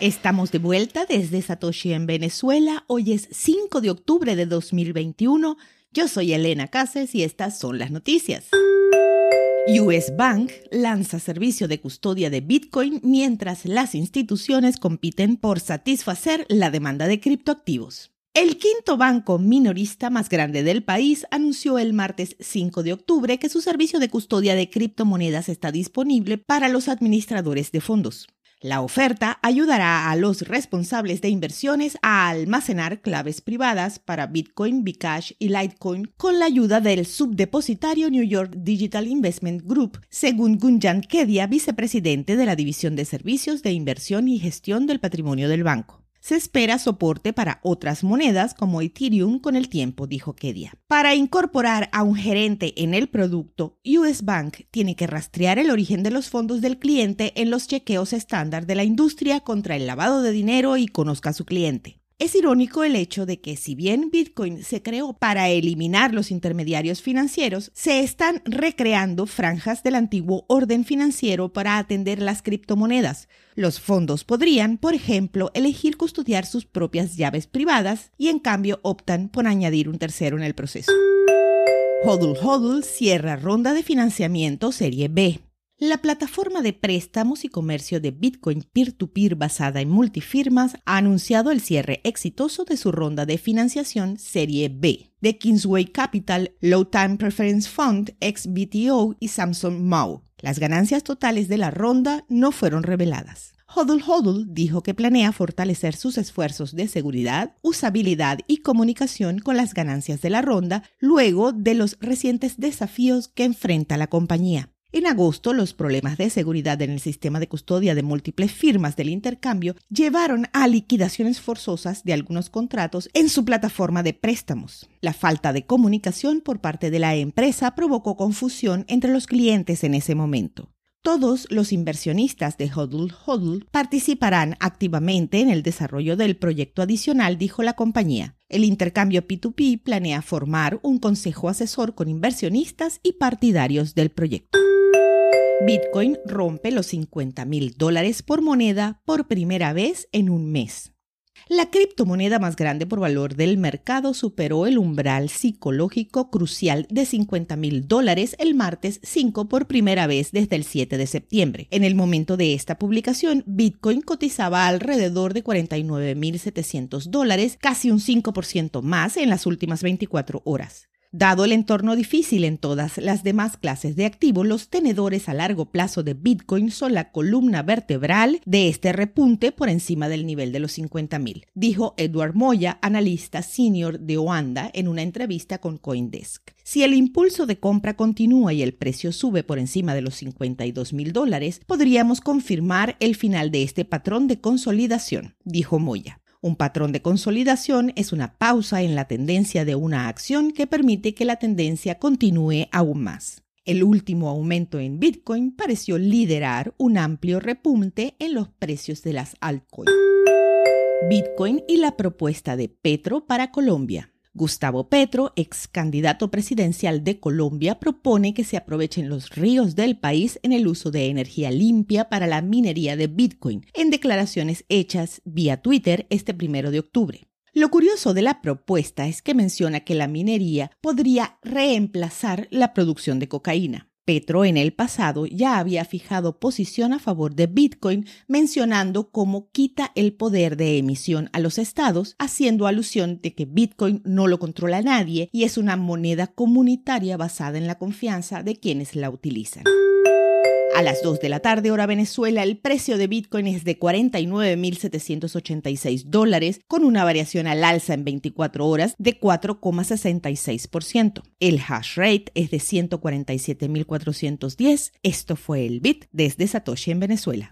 Estamos de vuelta desde Satoshi en Venezuela. Hoy es 5 de octubre de 2021. Yo soy Elena Cases y estas son las noticias. US Bank lanza servicio de custodia de Bitcoin mientras las instituciones compiten por satisfacer la demanda de criptoactivos. El quinto banco minorista más grande del país anunció el martes 5 de octubre que su servicio de custodia de criptomonedas está disponible para los administradores de fondos. La oferta ayudará a los responsables de inversiones a almacenar claves privadas para Bitcoin, Bcash y Litecoin con la ayuda del subdepositario New York Digital Investment Group, según Gunjan Kedia, vicepresidente de la División de Servicios de Inversión y Gestión del Patrimonio del banco. Se espera soporte para otras monedas como Ethereum con el tiempo, dijo Kedia. Para incorporar a un gerente en el producto, US Bank tiene que rastrear el origen de los fondos del cliente en los chequeos estándar de la industria contra el lavado de dinero y conozca a su cliente. Es irónico el hecho de que si bien Bitcoin se creó para eliminar los intermediarios financieros, se están recreando franjas del antiguo orden financiero para atender las criptomonedas. Los fondos podrían, por ejemplo, elegir custodiar sus propias llaves privadas y en cambio optan por añadir un tercero en el proceso. Hodl Hodl cierra ronda de financiamiento Serie B. La plataforma de préstamos y comercio de Bitcoin peer-to-peer basada en multifirmas ha anunciado el cierre exitoso de su ronda de financiación Serie B de Kingsway Capital, Low Time Preference Fund, XBTO y Samsung Mau. Las ganancias totales de la ronda no fueron reveladas. Hodl Hodl dijo que planea fortalecer sus esfuerzos de seguridad, usabilidad y comunicación con las ganancias de la ronda luego de los recientes desafíos que enfrenta la compañía. En agosto, los problemas de seguridad en el sistema de custodia de múltiples firmas del intercambio llevaron a liquidaciones forzosas de algunos contratos en su plataforma de préstamos. La falta de comunicación por parte de la empresa provocó confusión entre los clientes en ese momento. Todos los inversionistas de Hodl Hodl participarán activamente en el desarrollo del proyecto adicional, dijo la compañía. El intercambio P2P planea formar un consejo asesor con inversionistas y partidarios del proyecto. Bitcoin rompe los 50 mil dólares por moneda por primera vez en un mes. La criptomoneda más grande por valor del mercado superó el umbral psicológico crucial de 50 mil dólares el martes 5 por primera vez desde el 7 de septiembre. En el momento de esta publicación, Bitcoin cotizaba alrededor de 49.700 dólares, casi un 5% más en las últimas 24 horas. Dado el entorno difícil en todas las demás clases de activos, los tenedores a largo plazo de Bitcoin son la columna vertebral de este repunte por encima del nivel de los 50.000, dijo Edward Moya, analista senior de Oanda, en una entrevista con Coindesk. Si el impulso de compra continúa y el precio sube por encima de los 52 mil dólares, podríamos confirmar el final de este patrón de consolidación, dijo Moya. Un patrón de consolidación es una pausa en la tendencia de una acción que permite que la tendencia continúe aún más. El último aumento en Bitcoin pareció liderar un amplio repunte en los precios de las altcoins. Bitcoin y la propuesta de Petro para Colombia. Gustavo Petro, ex candidato presidencial de Colombia, propone que se aprovechen los ríos del país en el uso de energía limpia para la minería de Bitcoin, en declaraciones hechas vía Twitter este primero de octubre. Lo curioso de la propuesta es que menciona que la minería podría reemplazar la producción de cocaína. Petro en el pasado ya había fijado posición a favor de Bitcoin mencionando cómo quita el poder de emisión a los estados, haciendo alusión de que Bitcoin no lo controla nadie y es una moneda comunitaria basada en la confianza de quienes la utilizan. A las 2 de la tarde, hora Venezuela, el precio de Bitcoin es de 49.786 dólares, con una variación al alza en 24 horas de 4,66%. El hash rate es de 147.410. Esto fue el Bit desde Satoshi en Venezuela.